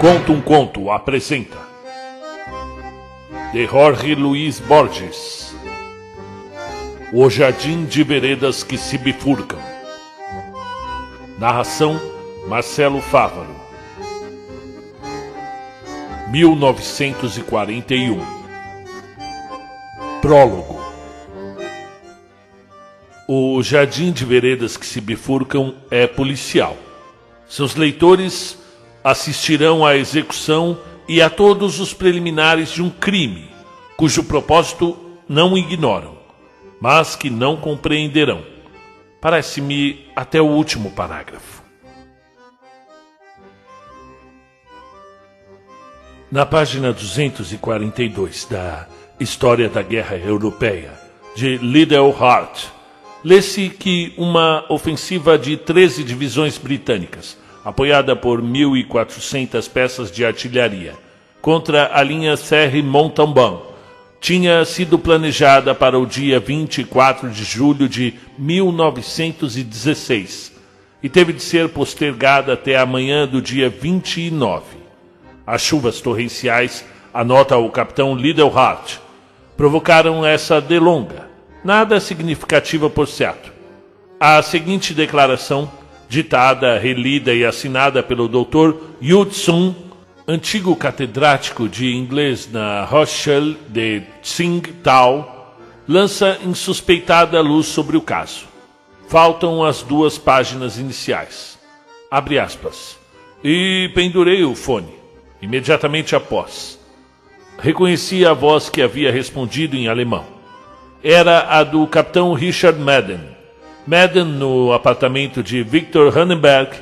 Conta um Conto apresenta. De Jorge Luiz Borges. O Jardim de Veredas que se bifurcam. Narração Marcelo Fávaro. 1941 Prólogo O Jardim de Veredas que se bifurcam é policial. Seus leitores assistirão à execução e a todos os preliminares de um crime, cujo propósito não ignoram, mas que não compreenderão. Parece-me até o último parágrafo. Na página 242 da História da Guerra Europeia, de Liddell Hart, lê-se que uma ofensiva de 13 divisões britânicas apoiada por 1.400 peças de artilharia, contra a linha Serre Montalbán, tinha sido planejada para o dia 24 de julho de 1916 e teve de ser postergada até a manhã do dia 29. As chuvas torrenciais, anota o capitão Liddell Hart, provocaram essa delonga, nada significativa por certo. A seguinte declaração ditada, relida e assinada pelo Dr. Yud-Sun, antigo catedrático de inglês na Rochelle de Tsingtao, lança insuspeitada luz sobre o caso. Faltam as duas páginas iniciais. Abre aspas. E pendurei o fone, imediatamente após. Reconheci a voz que havia respondido em alemão. Era a do capitão Richard Madden, Madden no apartamento de Victor Hannenberg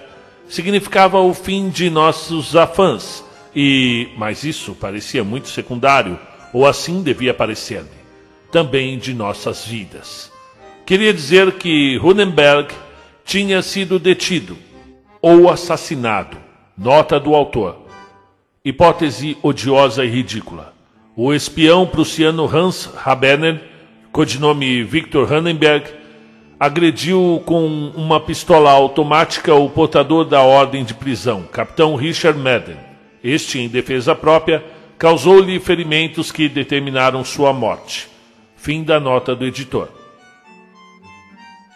significava o fim de nossos afãs e, mas isso parecia muito secundário, ou assim devia parecer-me, também de nossas vidas. Queria dizer que Hannenberg tinha sido detido ou assassinado, nota do autor. Hipótese odiosa e ridícula. O espião prussiano Hans Haberner, codinome Victor Hannenberg, agrediu com uma pistola automática o portador da ordem de prisão, capitão Richard Madden. Este, em defesa própria, causou-lhe ferimentos que determinaram sua morte. Fim da nota do editor.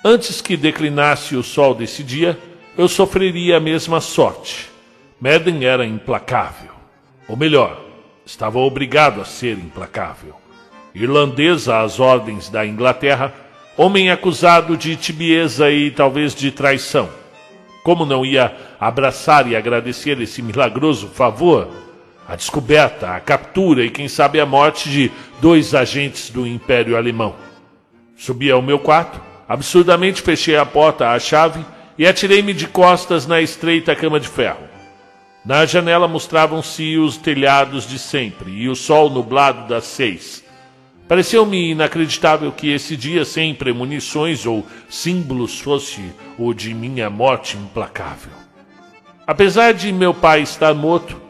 Antes que declinasse o sol desse dia, eu sofreria a mesma sorte. Madden era implacável. Ou melhor, estava obrigado a ser implacável. Irlandesa às ordens da Inglaterra, homem acusado de tibieza e talvez de traição. Como não ia abraçar e agradecer esse milagroso favor? A descoberta, a captura e quem sabe a morte de dois agentes do Império Alemão. Subi ao meu quarto, absurdamente fechei a porta à chave e atirei-me de costas na estreita cama de ferro. Na janela mostravam-se os telhados de sempre e o sol nublado das seis. Pareceu-me inacreditável que esse dia sem premonições ou símbolos fosse o de minha morte implacável. Apesar de meu pai estar morto,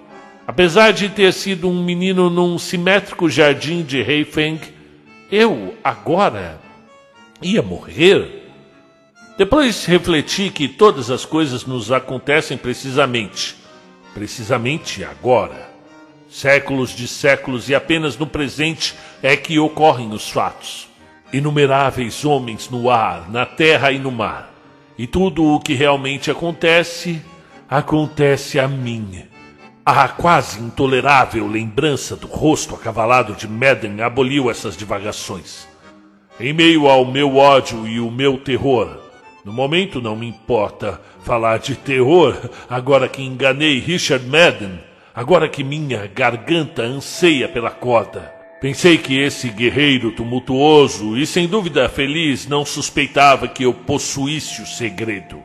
apesar de ter sido um menino num simétrico jardim de Heifeng, eu agora ia morrer? Depois refleti que todas as coisas nos acontecem precisamente, precisamente agora séculos de séculos, e apenas no presente é que ocorrem os fatos. Inumeráveis homens no ar, na terra e no mar. E tudo o que realmente acontece, acontece a mim. A quase intolerável lembrança do rosto acavalado de Madden aboliu essas divagações. Em meio ao meu ódio e o meu terror, no momento não me importa falar de terror, agora que enganei Richard Madden, agora que minha garganta anseia pela corda. Pensei que esse guerreiro tumultuoso e sem dúvida feliz não suspeitava que eu possuísse o segredo.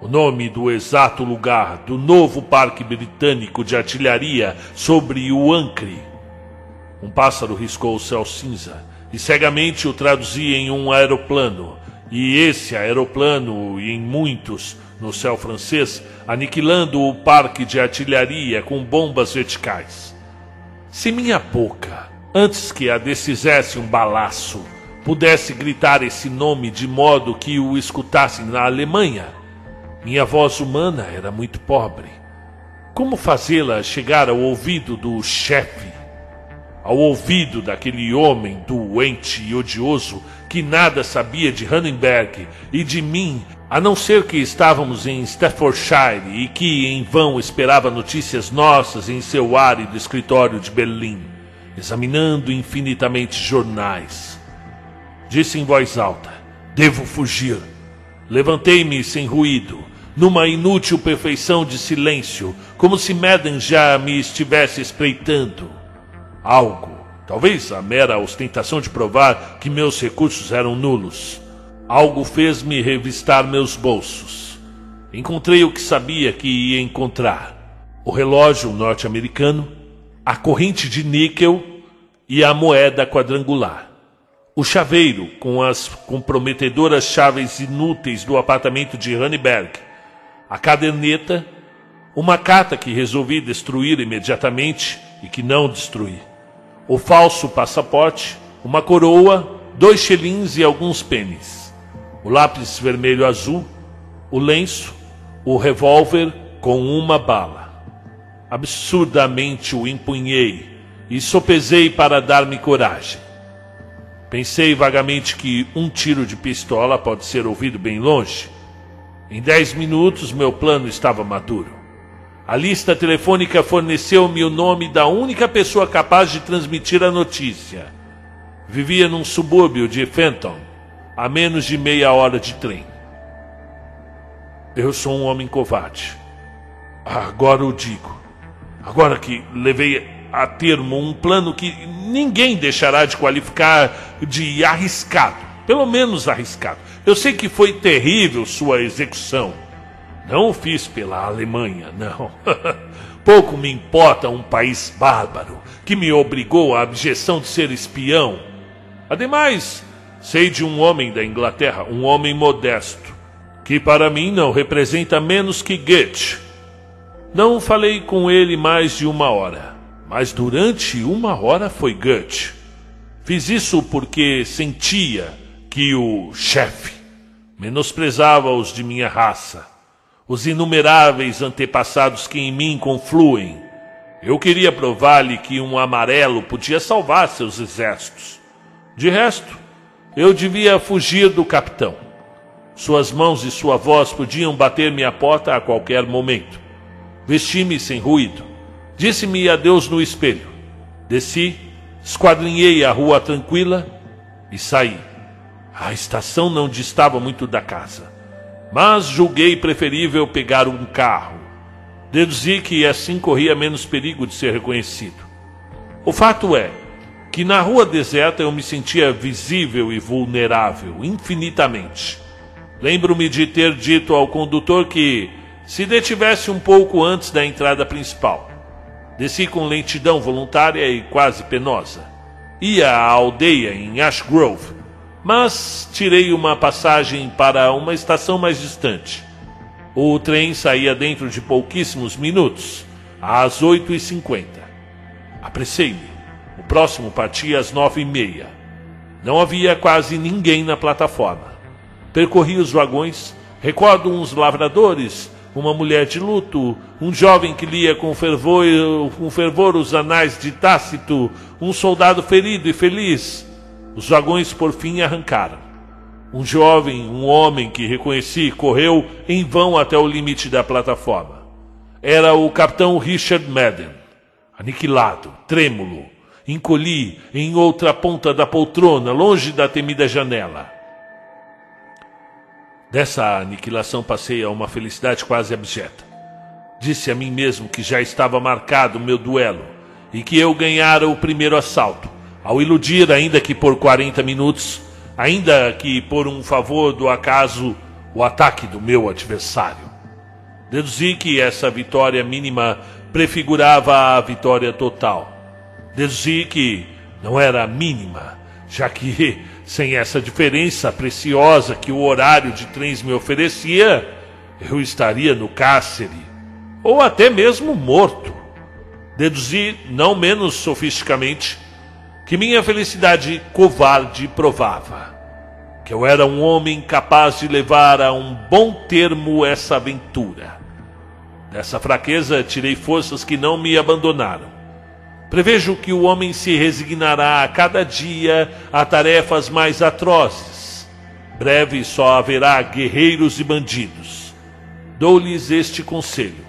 O nome do exato lugar do novo parque britânico de artilharia sobre o Ancre. Um pássaro riscou o céu cinza e cegamente o traduzi em um aeroplano. E esse aeroplano, e em muitos, no céu francês, aniquilando o parque de artilharia com bombas verticais. Se minha boca, antes que a desfizesse um balaço, pudesse gritar esse nome de modo que o escutassem na Alemanha. Minha voz humana era muito pobre. Como fazê-la chegar ao ouvido do chefe? Ao ouvido daquele homem doente e odioso que nada sabia de Hannenberg e de mim, a não ser que estávamos em Staffordshire e que em vão esperava notícias nossas em seu árido escritório de Berlim, examinando infinitamente jornais. Disse em voz alta: Devo fugir. Levantei-me sem ruído, numa inútil perfeição de silêncio, como se Madden já me estivesse espreitando. Algo, talvez a mera ostentação de provar que meus recursos eram nulos, algo fez-me revistar meus bolsos. Encontrei o que sabia que ia encontrar: o relógio norte-americano, a corrente de níquel e a moeda quadrangular. O chaveiro, com as comprometedoras chaves inúteis do apartamento de Hanneberg, a caderneta, uma carta que resolvi destruir imediatamente e que não destruí, o falso passaporte, uma coroa, dois xelins e alguns pênis, o lápis vermelho azul, o lenço, o revólver com uma bala. Absurdamente o empunhei e sopesei para dar-me coragem. Pensei vagamente que um tiro de pistola pode ser ouvido bem longe. Em dez minutos, meu plano estava maduro. A lista telefônica forneceu-me o nome da única pessoa capaz de transmitir a notícia. Vivia num subúrbio de Fenton, a menos de meia hora de trem. Eu sou um homem covarde. Agora o digo. Agora que levei a termo um plano que ninguém deixará de qualificar de arriscado, pelo menos arriscado. Eu sei que foi terrível sua execução. Não o fiz pela Alemanha, não. Pouco me importa um país bárbaro que me obrigou à abjeção de ser espião. Ademais, sei de um homem da Inglaterra, um homem modesto, que para mim não representa menos que Goethe. Não falei com ele mais de uma hora mas durante uma hora foi Goethe. Fiz isso porque sentia que o chefe menosprezava os de minha raça, os inumeráveis antepassados que em mim confluem. Eu queria provar-lhe que um amarelo podia salvar seus exércitos. De resto, eu devia fugir do capitão. Suas mãos e sua voz podiam bater-me à porta a qualquer momento. Vesti-me sem ruído. Disse-me adeus no espelho. Desci, esquadrinhei a rua tranquila e saí. A estação não distava muito da casa, mas julguei preferível pegar um carro. Deduzi que assim corria menos perigo de ser reconhecido. O fato é que na rua deserta eu me sentia visível e vulnerável infinitamente. Lembro-me de ter dito ao condutor que se detivesse um pouco antes da entrada principal. Desci com lentidão voluntária e quase penosa. Ia à aldeia em Ash Grove, mas tirei uma passagem para uma estação mais distante. O trem saía dentro de pouquíssimos minutos, às oito e cinquenta. Apressei-me. O próximo partia às nove e meia. Não havia quase ninguém na plataforma. Percorri os vagões, recordo uns lavradores uma mulher de luto, um jovem que lia com fervor, com fervor os anais de Tácito, um soldado ferido e feliz. Os vagões por fim arrancaram. Um jovem, um homem que reconheci, correu em vão até o limite da plataforma. Era o capitão Richard Madden. Aniquilado, trêmulo, encolhi em outra ponta da poltrona, longe da temida janela. Dessa aniquilação passei a uma felicidade quase abjeta. Disse a mim mesmo que já estava marcado o meu duelo e que eu ganhara o primeiro assalto, ao iludir, ainda que por 40 minutos, ainda que por um favor do acaso, o ataque do meu adversário. Deduzi que essa vitória mínima prefigurava a vitória total. Deduzi que não era mínima, já que sem essa diferença preciosa que o horário de trens me oferecia, eu estaria no cárcere, ou até mesmo morto. Deduzi, não menos sofisticamente, que minha felicidade covarde provava que eu era um homem capaz de levar a um bom termo essa aventura. Dessa fraqueza tirei forças que não me abandonaram. Prevejo que o homem se resignará a cada dia a tarefas mais atrozes. Breve só haverá guerreiros e bandidos. Dou-lhes este conselho: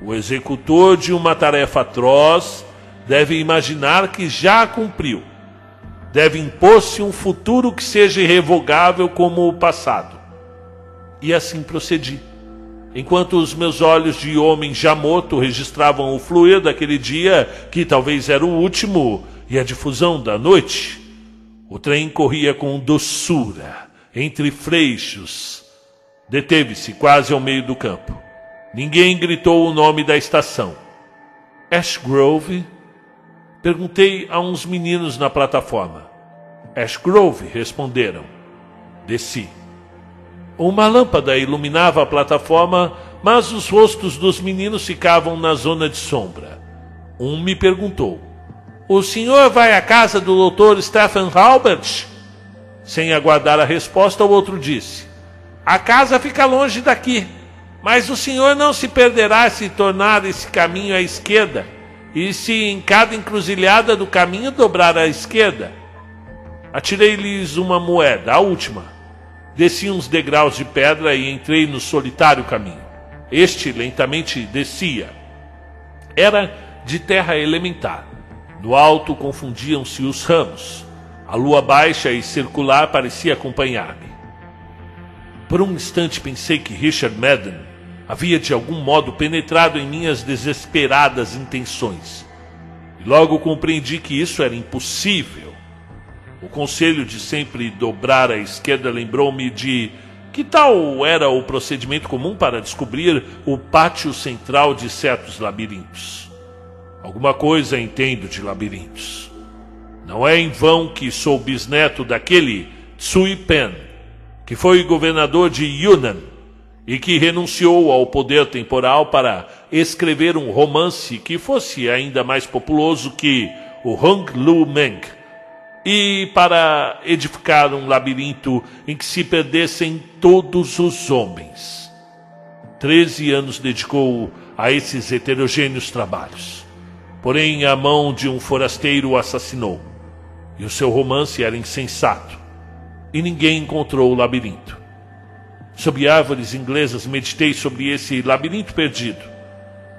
o executor de uma tarefa atroz deve imaginar que já cumpriu. Deve impor-se um futuro que seja irrevogável como o passado. E assim procedi. Enquanto os meus olhos de homem já morto registravam o fluir daquele dia, que talvez era o último, e a difusão da noite, o trem corria com doçura entre freixos. Deteve-se quase ao meio do campo. Ninguém gritou o nome da estação. Ash Grove Perguntei a uns meninos na plataforma. Ash Grove, responderam. Desci. Uma lâmpada iluminava a plataforma, mas os rostos dos meninos ficavam na zona de sombra. Um me perguntou: O senhor vai à casa do Dr. Stephen Halbert? Sem aguardar a resposta, o outro disse: A casa fica longe daqui, mas o senhor não se perderá se tornar esse caminho à esquerda e se em cada encruzilhada do caminho dobrar à esquerda. Atirei-lhes uma moeda, a última. Desci uns degraus de pedra e entrei no solitário caminho. Este lentamente descia. Era de terra elementar. No alto confundiam-se os ramos. A lua baixa e circular parecia acompanhar-me. Por um instante pensei que Richard Madden havia de algum modo penetrado em minhas desesperadas intenções. E logo compreendi que isso era impossível. O conselho de sempre dobrar à esquerda lembrou-me de que tal era o procedimento comum para descobrir o pátio central de certos labirintos. Alguma coisa entendo de labirintos. Não é em vão que sou bisneto daquele Tsui Pen, que foi governador de Yunnan e que renunciou ao poder temporal para escrever um romance que fosse ainda mais populoso que o Hong Lu Meng, e para edificar um labirinto em que se perdessem todos os homens. Treze anos dedicou a esses heterogêneos trabalhos. Porém, a mão de um forasteiro o assassinou, e o seu romance era insensato, e ninguém encontrou o labirinto. Sob árvores inglesas, meditei sobre esse labirinto perdido.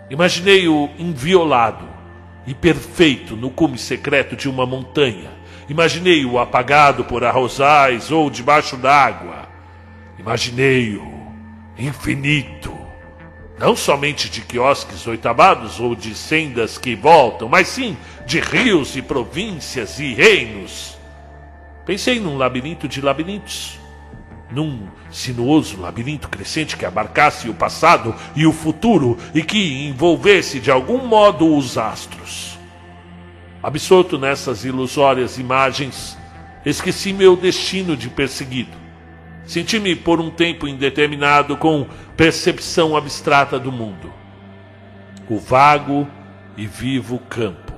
Imaginei-o inviolado e perfeito no cume secreto de uma montanha. Imaginei-o apagado por arrozais ou debaixo d'água. Imaginei-o infinito. Não somente de quiosques oitavados ou de sendas que voltam, mas sim de rios e províncias e reinos. Pensei num labirinto de labirintos num sinuoso labirinto crescente que abarcasse o passado e o futuro e que envolvesse de algum modo os astros. Absorto nessas ilusórias imagens, esqueci meu destino de perseguido. Senti-me por um tempo indeterminado com percepção abstrata do mundo. O vago e vivo campo.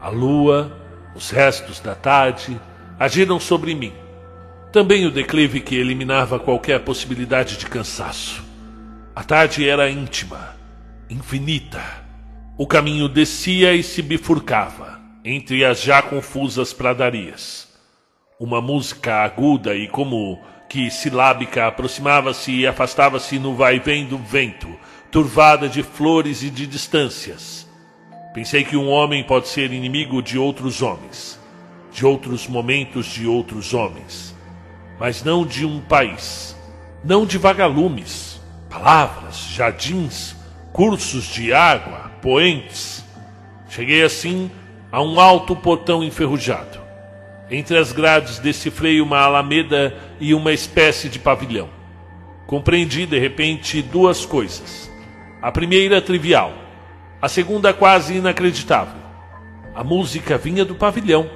A lua, os restos da tarde, agiram sobre mim também o declive que eliminava qualquer possibilidade de cansaço. A tarde era íntima, infinita. O caminho descia e se bifurcava entre as já confusas pradarias. Uma música aguda e como que silábica aproximava-se e afastava-se no vai-vem do vento, turvada de flores e de distâncias. Pensei que um homem pode ser inimigo de outros homens, de outros momentos de outros homens mas não de um país, não de vagalumes, palavras, jardins, cursos de água, poentes. Cheguei assim a um alto portão enferrujado. Entre as grades decifrei uma alameda e uma espécie de pavilhão. Compreendi de repente duas coisas. A primeira trivial, a segunda quase inacreditável. A música vinha do pavilhão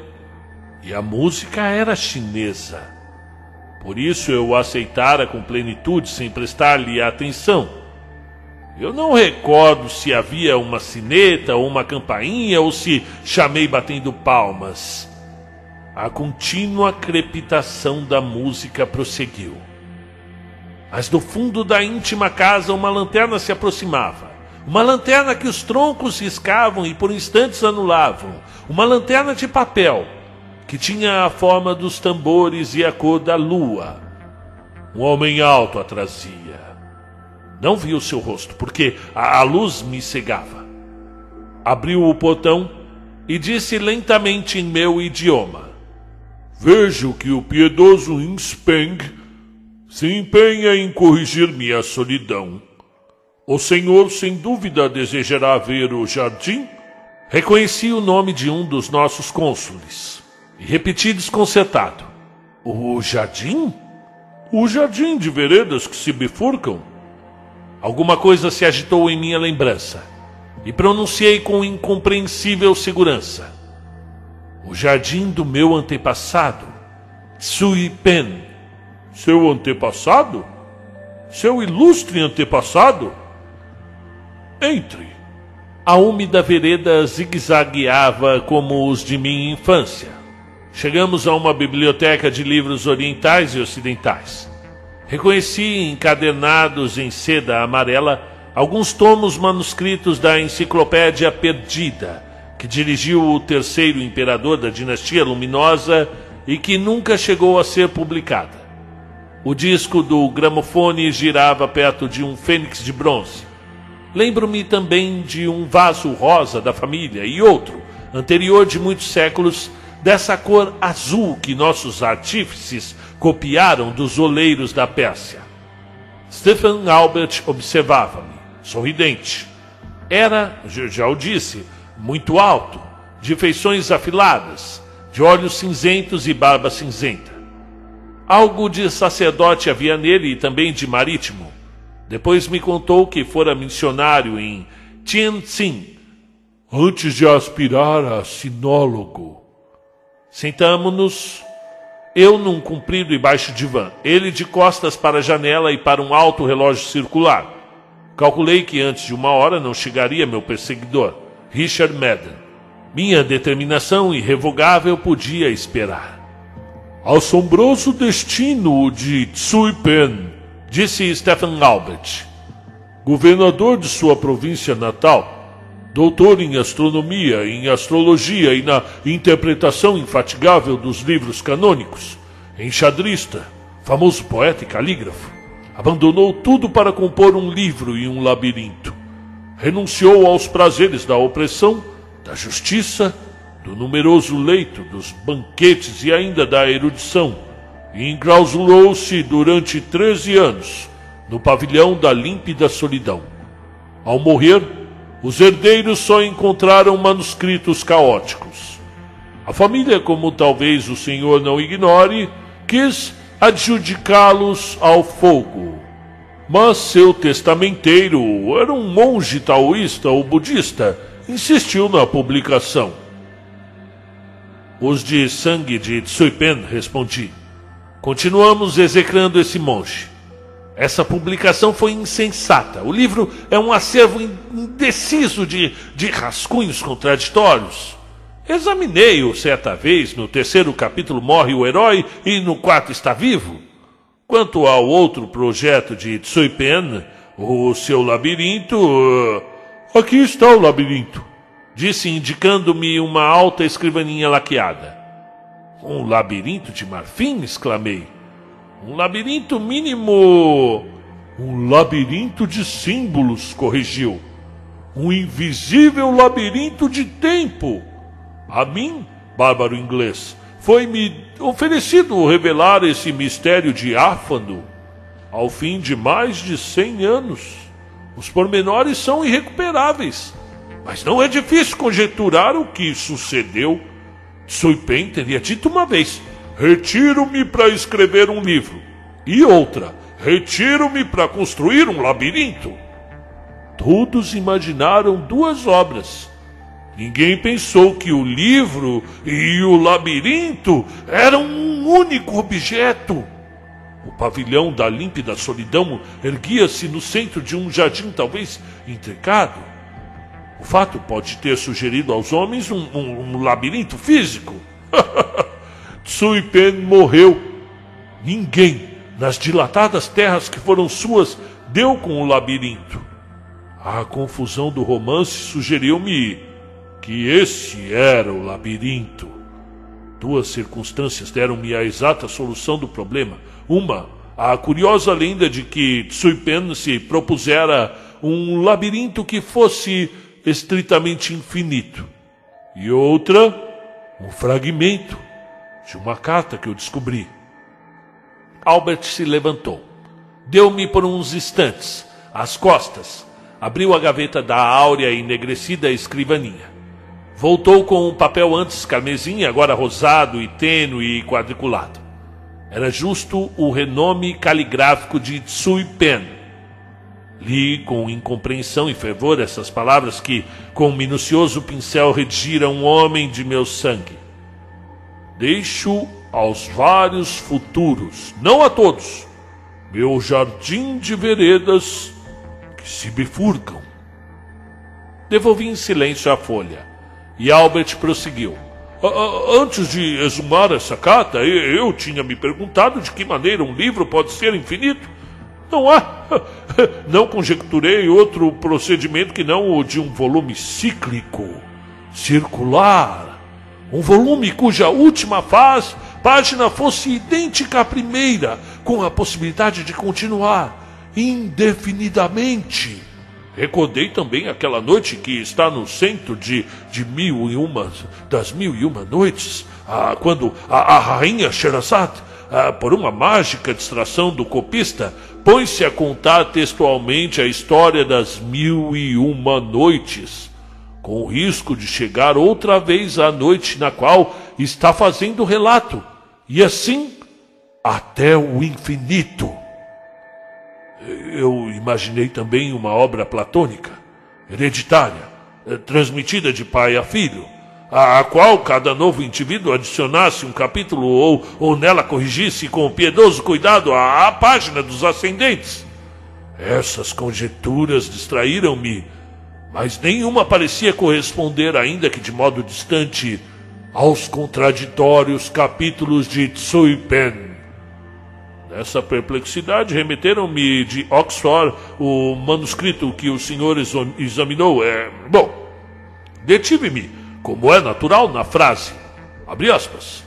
e a música era chinesa. Por isso eu o aceitara com plenitude, sem prestar-lhe atenção. Eu não recordo se havia uma sineta ou uma campainha ou se chamei batendo palmas. A contínua crepitação da música prosseguiu. Mas do fundo da íntima casa uma lanterna se aproximava. Uma lanterna que os troncos riscavam e por instantes anulavam. Uma lanterna de papel, que tinha a forma dos tambores e a cor da lua. Um homem alto a trazia. Não vi o seu rosto, porque a, a luz me cegava. Abriu o portão e disse lentamente em meu idioma: Vejo que o piedoso Inspeng se empenha em corrigir minha solidão. O senhor, sem dúvida, desejará ver o jardim? Reconheci o nome de um dos nossos cônsules repeti desconcertado: O jardim? O jardim de veredas que se bifurcam? Alguma coisa se agitou em minha lembrança e pronunciei com incompreensível segurança. O jardim do meu antepassado, Tsui Pen. Seu antepassado? Seu ilustre antepassado? Entre. A úmida vereda zigue-zagueava como os de minha infância. Chegamos a uma biblioteca de livros orientais e ocidentais. Reconheci encadernados em seda amarela alguns tomos manuscritos da Enciclopédia Perdida, que dirigiu o terceiro imperador da dinastia luminosa e que nunca chegou a ser publicada. O disco do gramofone girava perto de um fênix de bronze. Lembro-me também de um vaso rosa da família e outro, anterior de muitos séculos, dessa cor azul que nossos artífices copiaram dos oleiros da Pérsia. Stephen Albert observava-me, sorridente. Era, já o disse, muito alto, de feições afiladas, de olhos cinzentos e barba cinzenta. Algo de sacerdote havia nele e também de marítimo. Depois me contou que fora missionário em Tianjin, antes de aspirar a sinólogo. Sentamo-nos eu num comprido e baixo divã, ele de costas para a janela e para um alto relógio circular. Calculei que antes de uma hora não chegaria meu perseguidor, Richard Madden. Minha determinação irrevogável podia esperar. Assombroso destino de Tsui Pen, disse Stephen Albert. Governador de sua província natal, doutor em astronomia, em astrologia e na interpretação infatigável dos livros canônicos, enxadrista, famoso poeta e calígrafo, abandonou tudo para compor um livro e um labirinto. Renunciou aos prazeres da opressão, da justiça, do numeroso leito, dos banquetes e ainda da erudição, e enclausurou-se durante treze anos no pavilhão da límpida solidão. Ao morrer, os herdeiros só encontraram manuscritos caóticos. A família, como talvez o senhor não ignore, quis adjudicá-los ao fogo. Mas seu testamenteiro era um monge taoísta ou budista, insistiu na publicação. Os de sangue de Tsuipen, respondi. Continuamos execrando esse monge. Essa publicação foi insensata. O livro é um acervo indeciso de, de rascunhos contraditórios. Examinei-o certa vez, no terceiro capítulo morre o herói e no quarto está vivo. Quanto ao outro projeto de Tsuipen, o seu labirinto. Aqui está o labirinto, disse indicando-me uma alta escrivaninha laqueada. Um labirinto de marfim? exclamei. Um labirinto mínimo. Um labirinto de símbolos, corrigiu. Um invisível labirinto de tempo. A mim, bárbaro inglês, foi-me oferecido revelar esse mistério diáfano ao fim de mais de cem anos. Os pormenores são irrecuperáveis, mas não é difícil conjecturar o que sucedeu. Suipen teria dito uma vez: retiro-me para escrever um livro. E outra, retiro-me para construir um labirinto. Todos imaginaram duas obras. Ninguém pensou que o livro e o labirinto eram um único objeto. O pavilhão da límpida solidão erguia-se no centro de um jardim talvez intricado. O fato pode ter sugerido aos homens um, um, um labirinto físico. Tsui Pen morreu. Ninguém, nas dilatadas terras que foram suas, deu com o labirinto. A confusão do romance sugeriu-me que esse era o labirinto. Duas circunstâncias deram-me a exata solução do problema. Uma, a curiosa lenda de que Tsui Pen se propusera um labirinto que fosse estritamente infinito. E outra, um fragmento de uma carta que eu descobri. Albert se levantou. Deu-me por uns instantes as costas. Abriu a gaveta da áurea e enegrecida escrivaninha. Voltou com um papel antes carmesim, agora rosado e tênue e quadriculado. Era justo o renome caligráfico de Tsui Pen, Li com incompreensão e fervor essas palavras que, com um minucioso pincel, redigira um homem de meu sangue. Deixo aos vários futuros, não a todos, meu jardim de veredas que se bifurcam. Devolvi em silêncio a folha e Albert prosseguiu. Antes de exumar essa carta, eu tinha me perguntado de que maneira um livro pode ser infinito. Não há. Não conjecturei outro procedimento que não o de um volume cíclico, circular. Um volume cuja última fase, página fosse idêntica à primeira, com a possibilidade de continuar indefinidamente. Recordei também aquela noite que está no centro de, de mil e uma, das mil e uma noites, ah, quando a, a rainha Sherazade, ah, por uma mágica distração do copista, põe-se a contar textualmente a história das mil e uma noites, com o risco de chegar outra vez à noite na qual está fazendo relato, e assim até o infinito. Eu imaginei também uma obra platônica, hereditária, eh, transmitida de pai a filho a qual cada novo indivíduo adicionasse um capítulo ou, ou nela corrigisse com piedoso cuidado a, a página dos ascendentes. Essas conjecturas distraíram-me, mas nenhuma parecia corresponder, ainda que de modo distante, aos contraditórios capítulos de Tsui Pen. Nessa perplexidade, remeteram-me de Oxford o manuscrito que o senhor examinou. É, bom, detive-me como é natural na frase, abre aspas,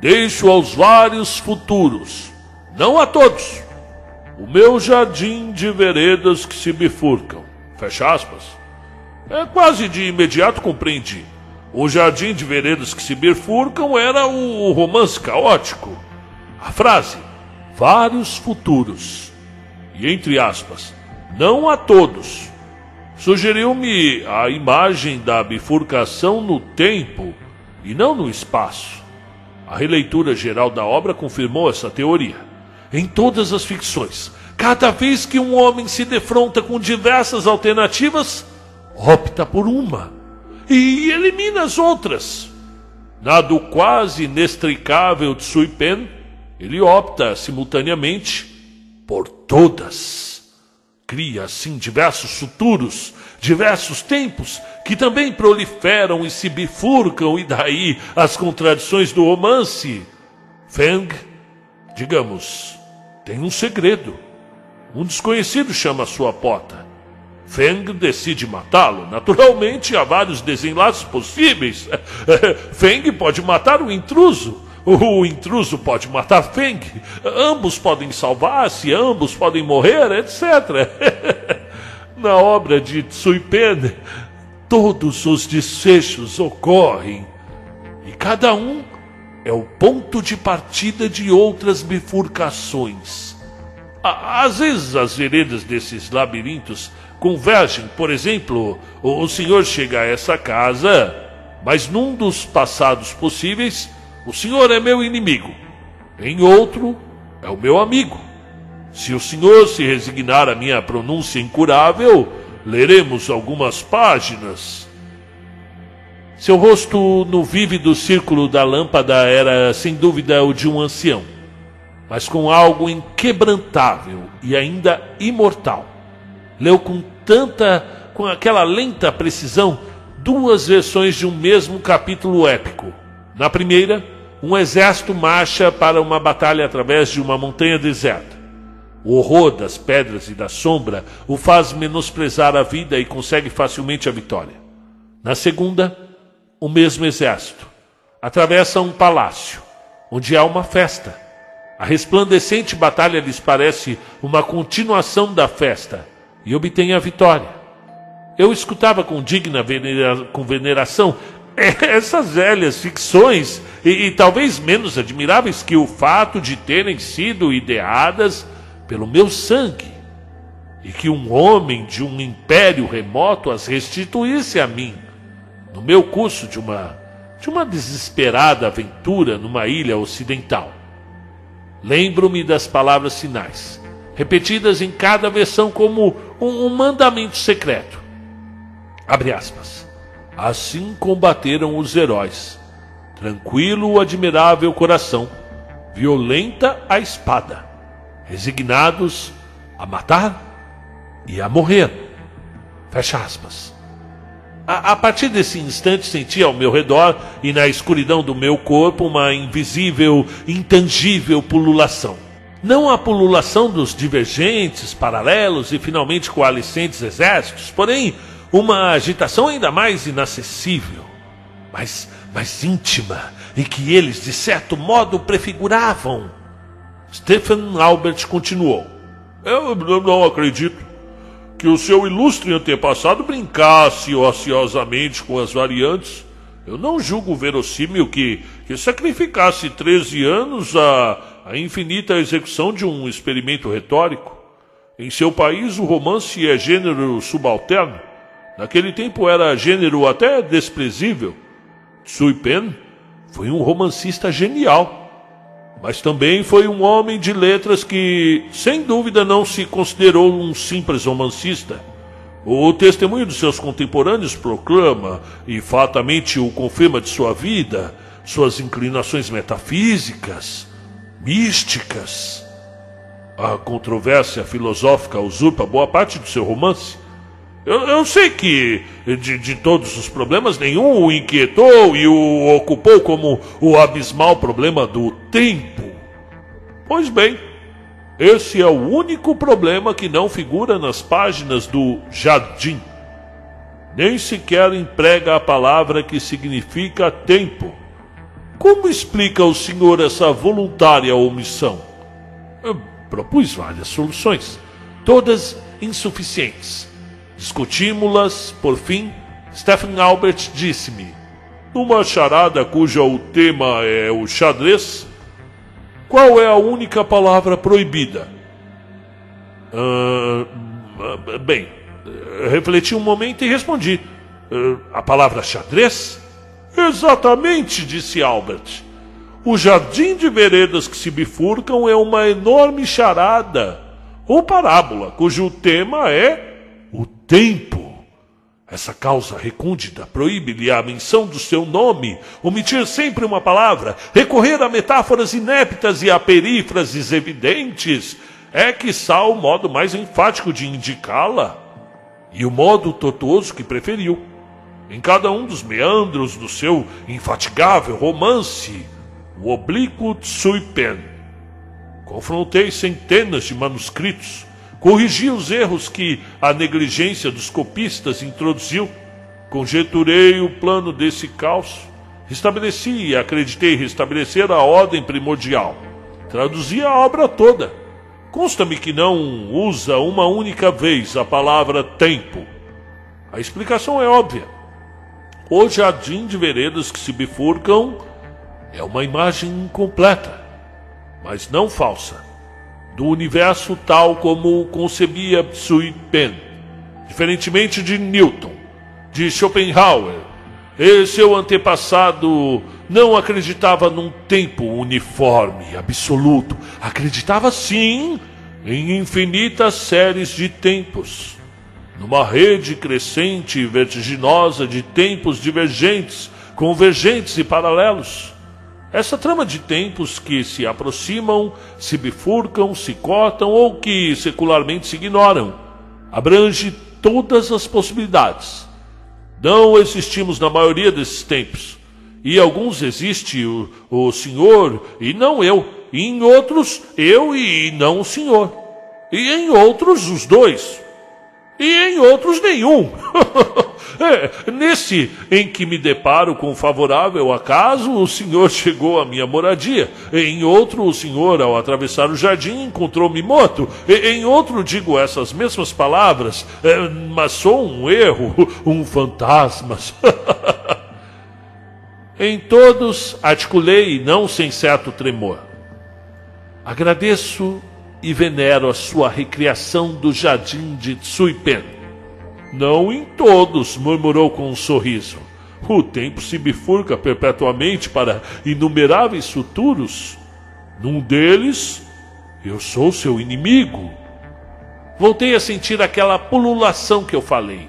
deixo aos vários futuros, não a todos, o meu jardim de veredas que se bifurcam, fecha aspas. É quase de imediato compreendi. O jardim de veredas que se bifurcam era o romance caótico. A frase, vários futuros, e entre aspas, não a todos, Sugeriu-me a imagem da bifurcação no tempo e não no espaço. A releitura geral da obra confirmou essa teoria. Em todas as ficções, cada vez que um homem se defronta com diversas alternativas, opta por uma e elimina as outras. Na do quase inextricável Tsui Pen, ele opta simultaneamente por todas. Cria assim diversos futuros, diversos tempos, que também proliferam e se bifurcam, e daí as contradições do romance. Feng, digamos, tem um segredo. Um desconhecido chama sua pota. Feng decide matá-lo. Naturalmente, há vários desenlaces possíveis. Feng pode matar o intruso. O intruso pode matar Feng, ambos podem salvar-se, ambos podem morrer, etc. Na obra de Tsui Pen, todos os desfechos ocorrem e cada um é o ponto de partida de outras bifurcações. Às vezes as veredas desses labirintos convergem, por exemplo, o senhor chega a essa casa, mas num dos passados possíveis o senhor é meu inimigo. Em outro, é o meu amigo. Se o senhor se resignar à minha pronúncia incurável, leremos algumas páginas. Seu rosto no vívido círculo da lâmpada era, sem dúvida, o de um ancião. mas com algo inquebrantável e ainda imortal. Leu com tanta, com aquela lenta precisão, duas versões de um mesmo capítulo épico. Na primeira, um exército marcha para uma batalha através de uma montanha deserta. O horror das pedras e da sombra o faz menosprezar a vida e consegue facilmente a vitória. Na segunda, o mesmo exército atravessa um palácio, onde há uma festa. A resplandecente batalha lhes parece uma continuação da festa e obtém a vitória. Eu escutava com digna venera com veneração essas velhas ficções e, e talvez menos admiráveis que o fato de terem sido ideadas pelo meu sangue e que um homem de um império remoto as restituísse a mim no meu curso de uma de uma desesperada aventura numa ilha ocidental. Lembro-me das palavras finais, repetidas em cada versão como um, um mandamento secreto. Abre aspas. Assim combateram os heróis. Tranquilo o admirável coração, violenta a espada, resignados a matar e a morrer. Fecha aspas. A, a, partir desse instante senti ao meu redor e na escuridão do meu corpo uma invisível, intangível pululação. Não a pululação dos divergentes, paralelos e finalmente coalescentes exércitos, porém uma agitação ainda mais inacessível, mas mais íntima, e que eles, de certo modo, prefiguravam. Stephen Albert continuou. Eu não acredito que o seu ilustre antepassado brincasse ociosamente com as variantes. Eu não julgo verossímil que, que sacrificasse 13 anos à, à infinita execução de um experimento retórico. Em seu país, o romance é gênero subalterno. Naquele tempo era gênero até desprezível. Tsui Pen foi um romancista genial mas também foi um homem de letras que, sem dúvida, não se considerou um simples romancista. O testemunho de seus contemporâneos proclama, e fatamente o confirma de sua vida, suas inclinações metafísicas, místicas. A controvérsia filosófica usurpa boa parte do seu romance. Eu, eu sei que de, de, todos os problemas, nenhum o inquietou e o ocupou como o abismal problema do tempo. Pois bem, esse é o único problema que não figura nas páginas do Jardim. Nem sequer emprega a palavra que significa tempo. Como explica o senhor essa voluntária omissão? Eu propus várias soluções, todas insuficientes Discutimos-las, por fim, Stephen Albert disse-me: Numa charada cujo tema é o xadrez, qual é a única palavra proibida? Uh, bem, refleti um momento e respondi: uh, A palavra xadrez? Exatamente, disse Albert. O jardim de veredas que se bifurcam é uma enorme charada, ou parábola, cujo tema é o tempo. Essa causa recôndita proíbe-lhe a menção do seu nome, omitir sempre uma palavra, recorrer a metáforas ineptas e a perífrases evidentes, é quiçá o modo mais enfático de indicá-la, e o modo tortuoso que preferiu. Em cada um dos meandros do seu infatigável romance, o oblíquo Tsui Pen. Confrontei centenas de manuscritos, Corrigi os erros que a negligência dos copistas introduziu. Conjeturei o plano desse caos. Restabeleci e acreditei restabelecer a ordem primordial. Traduzi a obra toda. Consta-me que não usa uma única vez a palavra tempo. A explicação é óbvia. O jardim de veredas que se bifurcam é uma imagem incompleta, mas não falsa do universo tal como o concebia Tsui Pen, diferentemente de Newton, de Schopenhauer. E seu antepassado não acreditava num tempo uniforme, absoluto. Acreditava sim em infinitas séries de tempos, numa rede crescente e vertiginosa de tempos divergentes, convergentes e paralelos. Essa trama de tempos que se aproximam, se bifurcam, se cortam ou que secularmente se ignoram, abrange todas as possibilidades. Não existimos na maioria desses tempos. E alguns existe o, o Senhor e não eu. E em outros, eu e não o Senhor. E em outros, os dois. E em outros, nenhum. É, nesse em que me deparo com favorável acaso, o senhor chegou à minha moradia. Em outro, o senhor, ao atravessar o jardim, encontrou-me morto. Em outro, digo essas mesmas palavras, é, mas sou um erro, um fantasma. em todos, articulei, não sem certo tremor. Agradeço e venero a sua recriação do jardim de Tsuipen não em todos, murmurou com um sorriso. O tempo se bifurca perpetuamente para inumeráveis futuros. Num deles, eu sou seu inimigo. Voltei a sentir aquela pululação que eu falei.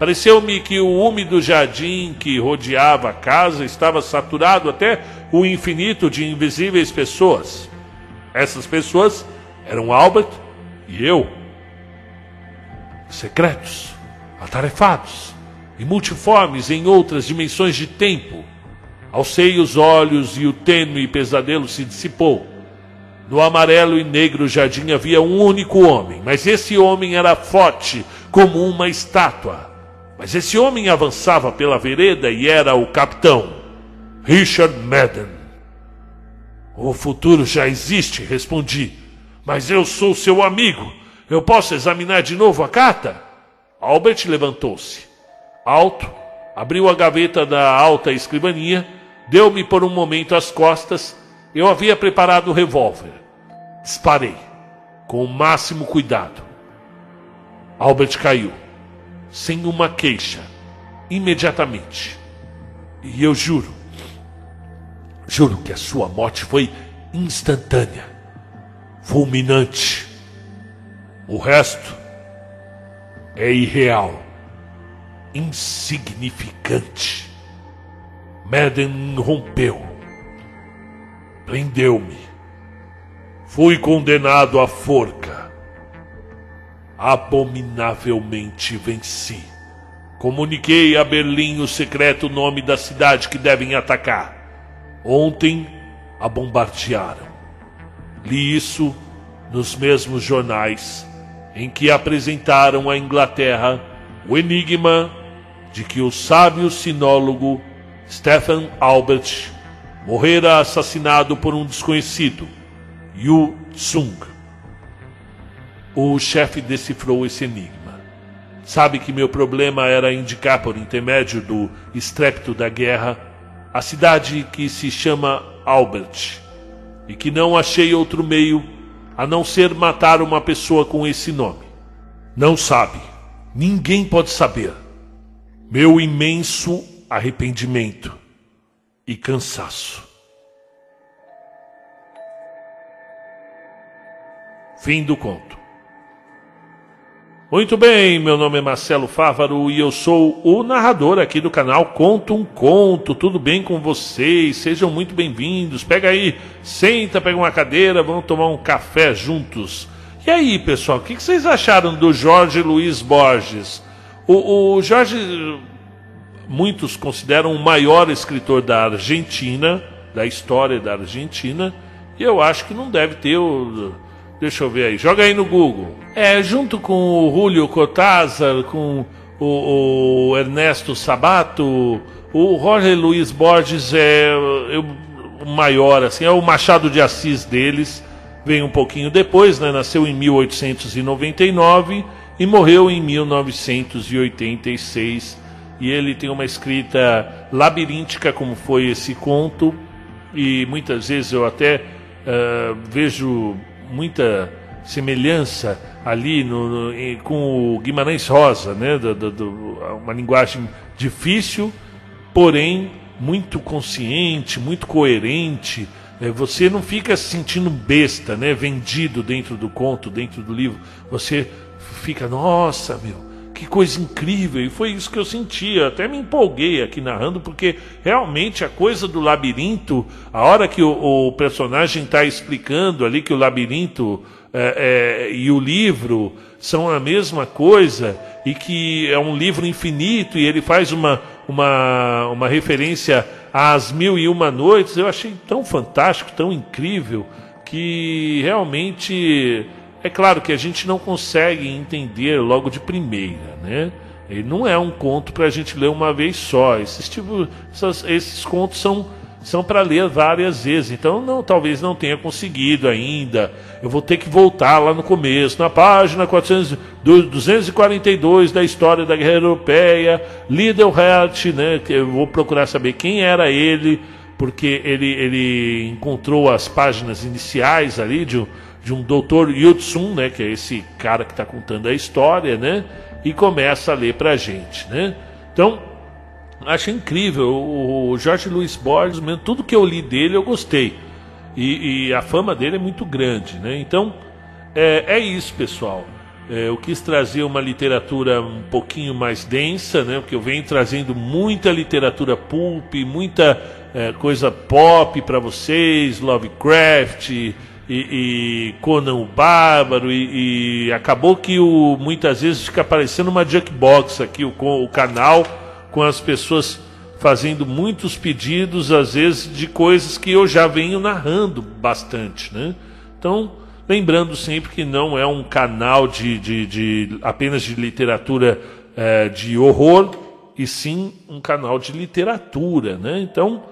Pareceu-me que o úmido jardim que rodeava a casa estava saturado até o infinito de invisíveis pessoas. Essas pessoas eram Albert e eu. Secretos atarefados e multiformes em outras dimensões de tempo. Alcei os olhos e o tênue pesadelo se dissipou. No amarelo e negro jardim havia um único homem, mas esse homem era forte como uma estátua. Mas esse homem avançava pela vereda e era o capitão, Richard Madden. O futuro já existe, respondi, mas eu sou seu amigo. Eu posso examinar de novo a carta? Albert levantou-se. Alto, abriu a gaveta da alta escrivania, deu-me por um momento as costas. Eu havia preparado o revólver. Disparei, com o máximo cuidado. Albert caiu, sem uma queixa, imediatamente. E eu juro, juro que a sua morte foi instantânea, fulminante. O resto é irreal, insignificante. Madden rompeu, prendeu-me. Fui condenado à forca. Abominavelmente venci. Comuniquei a Berlim o secreto nome da cidade que devem atacar. Ontem a bombardearam. Li isso nos mesmos jornais em que apresentaram à Inglaterra o enigma de que o sábio sinólogo Stephen Albert morrera assassinado por um desconhecido, Yu Tsung. O chefe decifrou esse enigma. Sabe que meu problema era indicar por intermédio do estrépito da guerra a cidade que se chama Albert e que não achei outro meio a não ser matar uma pessoa com esse nome. Não sabe, ninguém pode saber. Meu imenso arrependimento e cansaço. Fim do conto. Muito bem, meu nome é Marcelo Fávaro e eu sou o narrador aqui do canal Conto um Conto. Tudo bem com vocês? Sejam muito bem-vindos. Pega aí, senta, pega uma cadeira, vamos tomar um café juntos. E aí, pessoal, o que vocês acharam do Jorge Luiz Borges? O, o Jorge, muitos consideram o maior escritor da Argentina, da história da Argentina, e eu acho que não deve ter o Deixa eu ver aí. Joga aí no Google. É, junto com o Julio Cortázar, com o, o Ernesto Sabato, o Jorge Luiz Borges é, é, o maior, assim, é o Machado de Assis deles. Vem um pouquinho depois, né? Nasceu em 1899 e morreu em 1986. E ele tem uma escrita labiríntica, como foi esse conto, e muitas vezes eu até uh, vejo muita semelhança ali no, no, com o Guimarães Rosa, né? Do, do, do, uma linguagem difícil, porém muito consciente, muito coerente. É, você não fica se sentindo besta, né? Vendido dentro do conto, dentro do livro. Você fica, nossa, meu, que coisa incrível! E foi isso que eu senti. Eu até me empolguei aqui narrando, porque realmente a coisa do labirinto, a hora que o, o personagem está explicando ali que o labirinto é, é, e o livro são a mesma coisa, e que é um livro infinito, e ele faz uma, uma, uma referência às mil e uma noites, eu achei tão fantástico, tão incrível, que realmente é claro que a gente não consegue entender logo de primeira, né? Ele não é um conto para a gente ler uma vez só. Esses, tipo, essas, esses contos são, são para ler várias vezes. Então, não, talvez não tenha conseguido ainda. Eu vou ter que voltar lá no começo, na página 400, 242 da história da Guerra Europeia, Lidelhert, né? Eu vou procurar saber quem era ele, porque ele, ele encontrou as páginas iniciais ali de um de um doutor Yutsun, né, que é esse cara que está contando a história, né, e começa a ler para a gente, né. Então, acho incrível, o Jorge Luiz Borges, mesmo, tudo que eu li dele eu gostei, e, e a fama dele é muito grande, né, então é, é isso, pessoal. É, eu quis trazer uma literatura um pouquinho mais densa, né? Porque eu venho trazendo muita literatura pulp, muita é, coisa pop para vocês, Lovecraft, e, e Conan o Bárbaro, e, e, acabou que o, muitas vezes fica aparecendo uma jukebox aqui, o, o canal, com as pessoas fazendo muitos pedidos, às vezes, de coisas que eu já venho narrando bastante, né? Então, lembrando sempre que não é um canal de, de, de apenas de literatura é, de horror, e sim um canal de literatura, né? Então,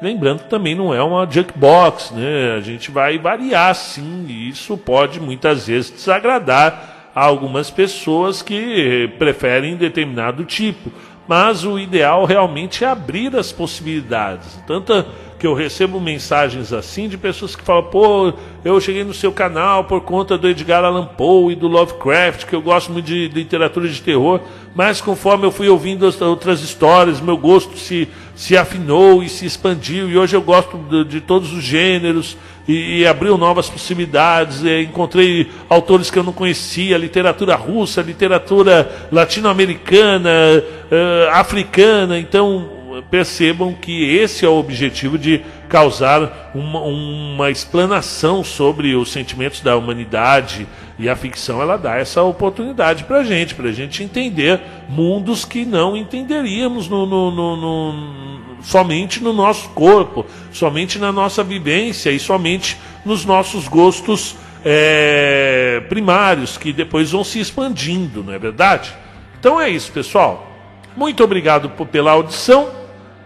Lembrando que também não é uma jukebox, né? A gente vai variar sim, e isso pode muitas vezes desagradar a algumas pessoas que preferem determinado tipo. Mas o ideal realmente é abrir as possibilidades. Tanto que eu recebo mensagens assim de pessoas que falam: pô, eu cheguei no seu canal por conta do Edgar Allan Poe e do Lovecraft, que eu gosto muito de literatura de terror, mas conforme eu fui ouvindo as outras histórias, meu gosto se se afinou e se expandiu, e hoje eu gosto de, de todos os gêneros, e, e abriu novas possibilidades, encontrei autores que eu não conhecia, literatura russa, literatura latino-americana, uh, africana, então percebam que esse é o objetivo de causar uma, uma explanação sobre os sentimentos da humanidade e a ficção ela dá essa oportunidade para gente, para gente entender mundos que não entenderíamos no, no, no, somente no nosso corpo, somente na nossa vivência e somente nos nossos gostos é, primários que depois vão se expandindo, não é verdade? Então é isso, pessoal. Muito obrigado pela audição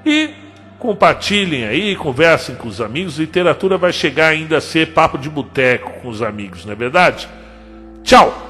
e compartilhem aí, conversem com os amigos. Literatura vai chegar ainda a ser papo de boteco com os amigos, não é verdade? Tchau!